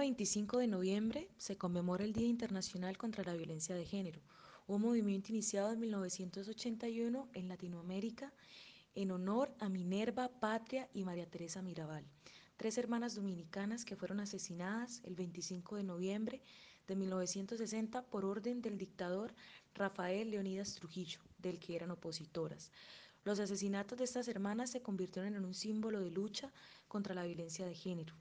25 de noviembre se conmemora el Día Internacional contra la Violencia de Género, un movimiento iniciado en 1981 en Latinoamérica en honor a Minerva, Patria y María Teresa Mirabal, tres hermanas dominicanas que fueron asesinadas el 25 de noviembre de 1960 por orden del dictador Rafael Leonidas Trujillo, del que eran opositoras. Los asesinatos de estas hermanas se convirtieron en un símbolo de lucha contra la violencia de género.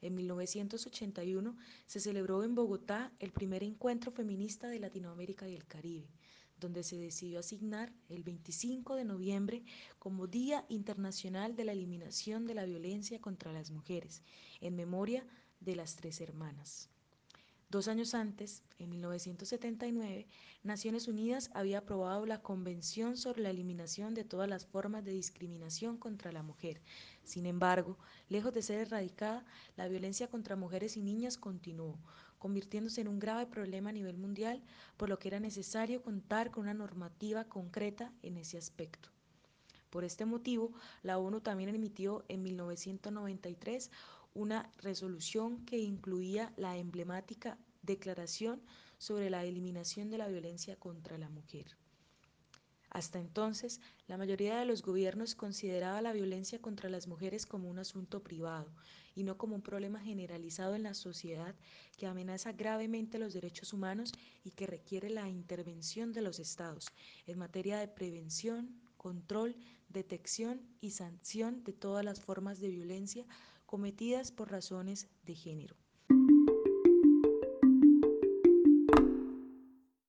En 1981 se celebró en Bogotá el primer encuentro feminista de Latinoamérica y el Caribe, donde se decidió asignar el 25 de noviembre como Día Internacional de la Eliminación de la Violencia contra las Mujeres, en memoria de las tres hermanas. Dos años antes, en 1979, Naciones Unidas había aprobado la Convención sobre la Eliminación de todas las formas de discriminación contra la mujer. Sin embargo, lejos de ser erradicada, la violencia contra mujeres y niñas continuó, convirtiéndose en un grave problema a nivel mundial, por lo que era necesario contar con una normativa concreta en ese aspecto. Por este motivo, la ONU también emitió en 1993 una resolución que incluía la emblemática Declaración sobre la Eliminación de la Violencia contra la Mujer. Hasta entonces, la mayoría de los gobiernos consideraba la violencia contra las mujeres como un asunto privado y no como un problema generalizado en la sociedad que amenaza gravemente los derechos humanos y que requiere la intervención de los estados en materia de prevención, control, detección y sanción de todas las formas de violencia cometidas por razones de género.